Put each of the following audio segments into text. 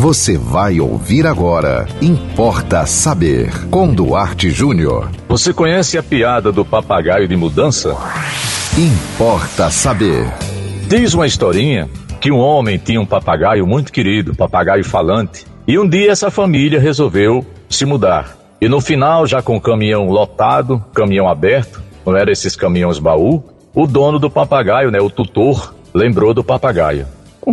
Você vai ouvir agora. Importa saber. Com Duarte Júnior. Você conhece a piada do papagaio de mudança? Importa saber. Diz uma historinha que um homem tinha um papagaio muito querido, papagaio falante. E um dia essa família resolveu se mudar. E no final, já com o caminhão lotado, caminhão aberto, não era esses caminhões baú, o dono do papagaio, né, o tutor, lembrou do papagaio.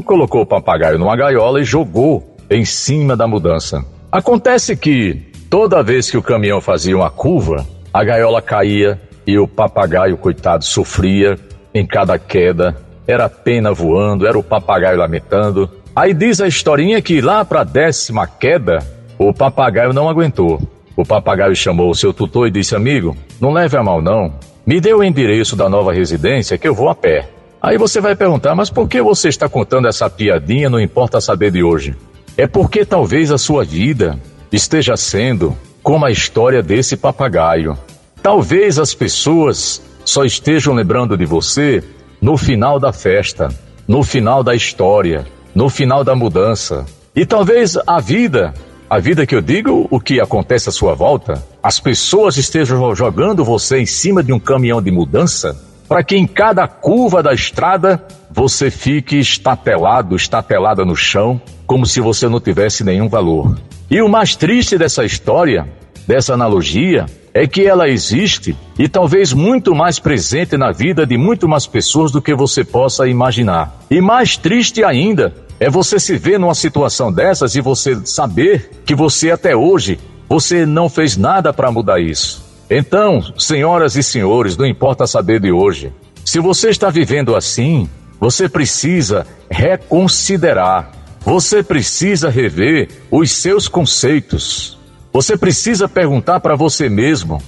Colocou o papagaio numa gaiola e jogou em cima da mudança. Acontece que toda vez que o caminhão fazia uma curva, a gaiola caía e o papagaio, coitado, sofria em cada queda. Era a pena voando, era o papagaio lamentando. Aí diz a historinha que lá para a décima queda, o papagaio não aguentou. O papagaio chamou o seu tutor e disse: Amigo, não leve a mal não. Me dê o endereço da nova residência que eu vou a pé. Aí você vai perguntar: Mas por que você está contando essa piadinha? Não importa saber de hoje. É porque talvez a sua vida esteja sendo como a história desse papagaio. Talvez as pessoas só estejam lembrando de você no final da festa, no final da história, no final da mudança. E talvez a vida, a vida que eu digo, o que acontece à sua volta, as pessoas estejam jogando você em cima de um caminhão de mudança para que em cada curva da estrada você fique estatelado, estatelada no chão, como se você não tivesse nenhum valor. E o mais triste dessa história, dessa analogia, é que ela existe e talvez muito mais presente na vida de muito mais pessoas do que você possa imaginar. E mais triste ainda é você se ver numa situação dessas e você saber que você até hoje você não fez nada para mudar isso. Então, senhoras e senhores, não importa saber de hoje, se você está vivendo assim, você precisa reconsiderar você precisa rever os seus conceitos. Você precisa perguntar para você mesmo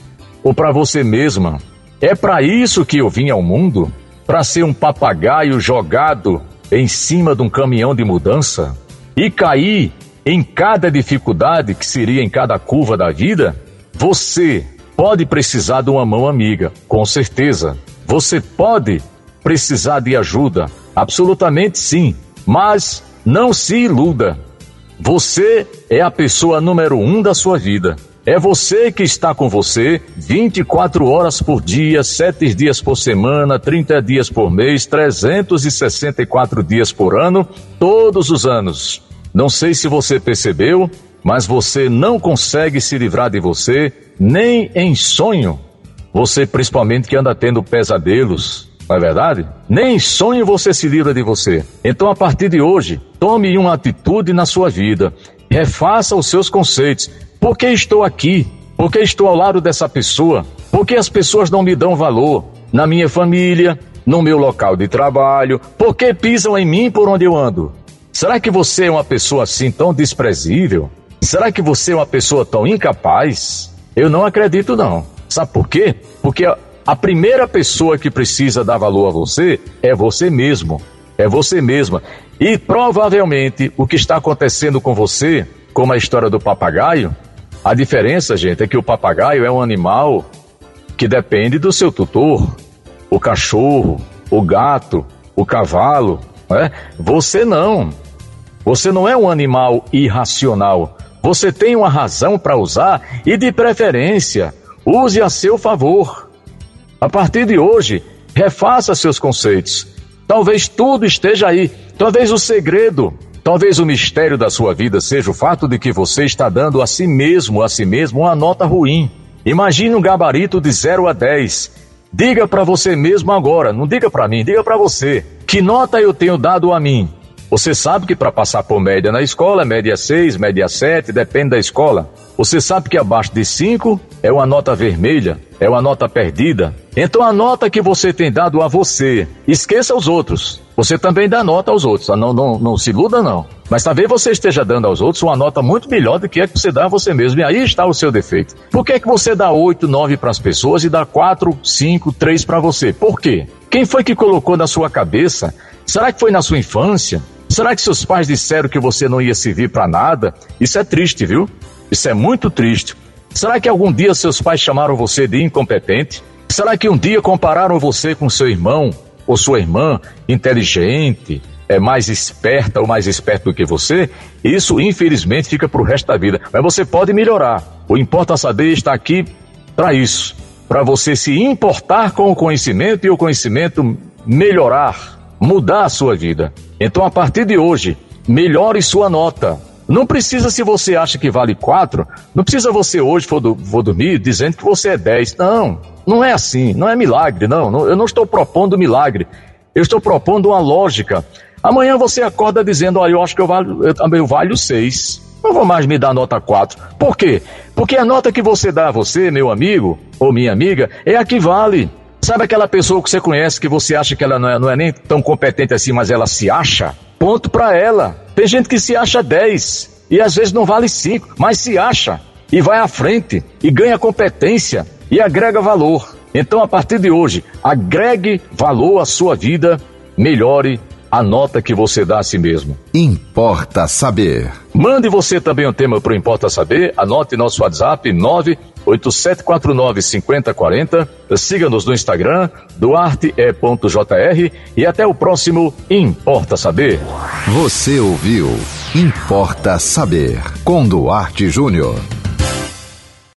ou para você mesma: é para isso que eu vim ao mundo? Para ser um papagaio jogado em cima de um caminhão de mudança e cair em cada dificuldade que seria em cada curva da vida? Você pode precisar de uma mão amiga, com certeza. Você pode precisar de ajuda, absolutamente sim. Mas não se iluda. Você é a pessoa número um da sua vida. É você que está com você 24 horas por dia, 7 dias por semana, 30 dias por mês, 364 dias por ano, todos os anos. Não sei se você percebeu, mas você não consegue se livrar de você nem em sonho. Você, principalmente que anda tendo pesadelos, não é verdade? Nem sonho você se livra de você. Então, a partir de hoje, tome uma atitude na sua vida. Refaça os seus conceitos. Por que estou aqui? Por que estou ao lado dessa pessoa? Por que as pessoas não me dão valor? Na minha família, no meu local de trabalho? Por que pisam em mim por onde eu ando? Será que você é uma pessoa assim tão desprezível? Será que você é uma pessoa tão incapaz? Eu não acredito não. Sabe por quê? Porque a primeira pessoa que precisa dar valor a você é você mesmo. É você mesma. E provavelmente o que está acontecendo com você, como a história do papagaio, a diferença, gente, é que o papagaio é um animal que depende do seu tutor. O cachorro, o gato, o cavalo. Né? Você não. Você não é um animal irracional. Você tem uma razão para usar e, de preferência, use a seu favor. A partir de hoje, refaça seus conceitos. Talvez tudo esteja aí. Talvez o segredo, talvez o mistério da sua vida seja o fato de que você está dando a si mesmo, a si mesmo, uma nota ruim. Imagine um gabarito de 0 a 10. Diga para você mesmo agora, não diga para mim, diga para você. Que nota eu tenho dado a mim? Você sabe que para passar por média na escola, média 6, média 7, depende da escola. Você sabe que abaixo de 5 é uma nota vermelha, é uma nota perdida. Então a nota que você tem dado a você, esqueça os outros. Você também dá nota aos outros, não, não, não se iluda não. Mas talvez você esteja dando aos outros uma nota muito melhor do que é que você dá a você mesmo. E aí está o seu defeito. Por que, é que você dá 8, 9 para as pessoas e dá 4, 5, 3 para você? Por quê? Quem foi que colocou na sua cabeça? Será que foi na sua infância? Será que seus pais disseram que você não ia servir para nada? Isso é triste, viu? Isso é muito triste. Será que algum dia seus pais chamaram você de incompetente? Será que um dia compararam você com seu irmão ou sua irmã inteligente, é mais esperta ou mais esperto do que você, isso infelizmente fica para o resto da vida. Mas você pode melhorar. O Importa Saber está aqui para isso, para você se importar com o conhecimento e o conhecimento melhorar, mudar a sua vida. Então, a partir de hoje, melhore sua nota. Não precisa, se você acha que vale 4, não precisa você hoje for, do, for dormir dizendo que você é 10. Não, não é assim, não é milagre, não. não eu não estou propondo milagre. Eu estou propondo uma lógica. Amanhã você acorda dizendo, olha, eu acho que eu valho, eu, eu valho 6. Não vou mais me dar nota 4. Por quê? Porque a nota que você dá a você, meu amigo ou minha amiga, é a que vale. Sabe aquela pessoa que você conhece que você acha que ela não é, não é nem tão competente assim, mas ela se acha? Ponto para ela. Tem gente que se acha 10 e às vezes não vale 5, mas se acha e vai à frente e ganha competência e agrega valor. Então, a partir de hoje, agregue valor à sua vida, melhore a nota que você dá a si mesmo. Importa saber. Mande você também um tema para o Importa Saber. Anote nosso WhatsApp 987495040. Siga-nos no Instagram, duarte.jr e até o próximo Importa Saber. Você ouviu Importa Saber com Duarte Júnior.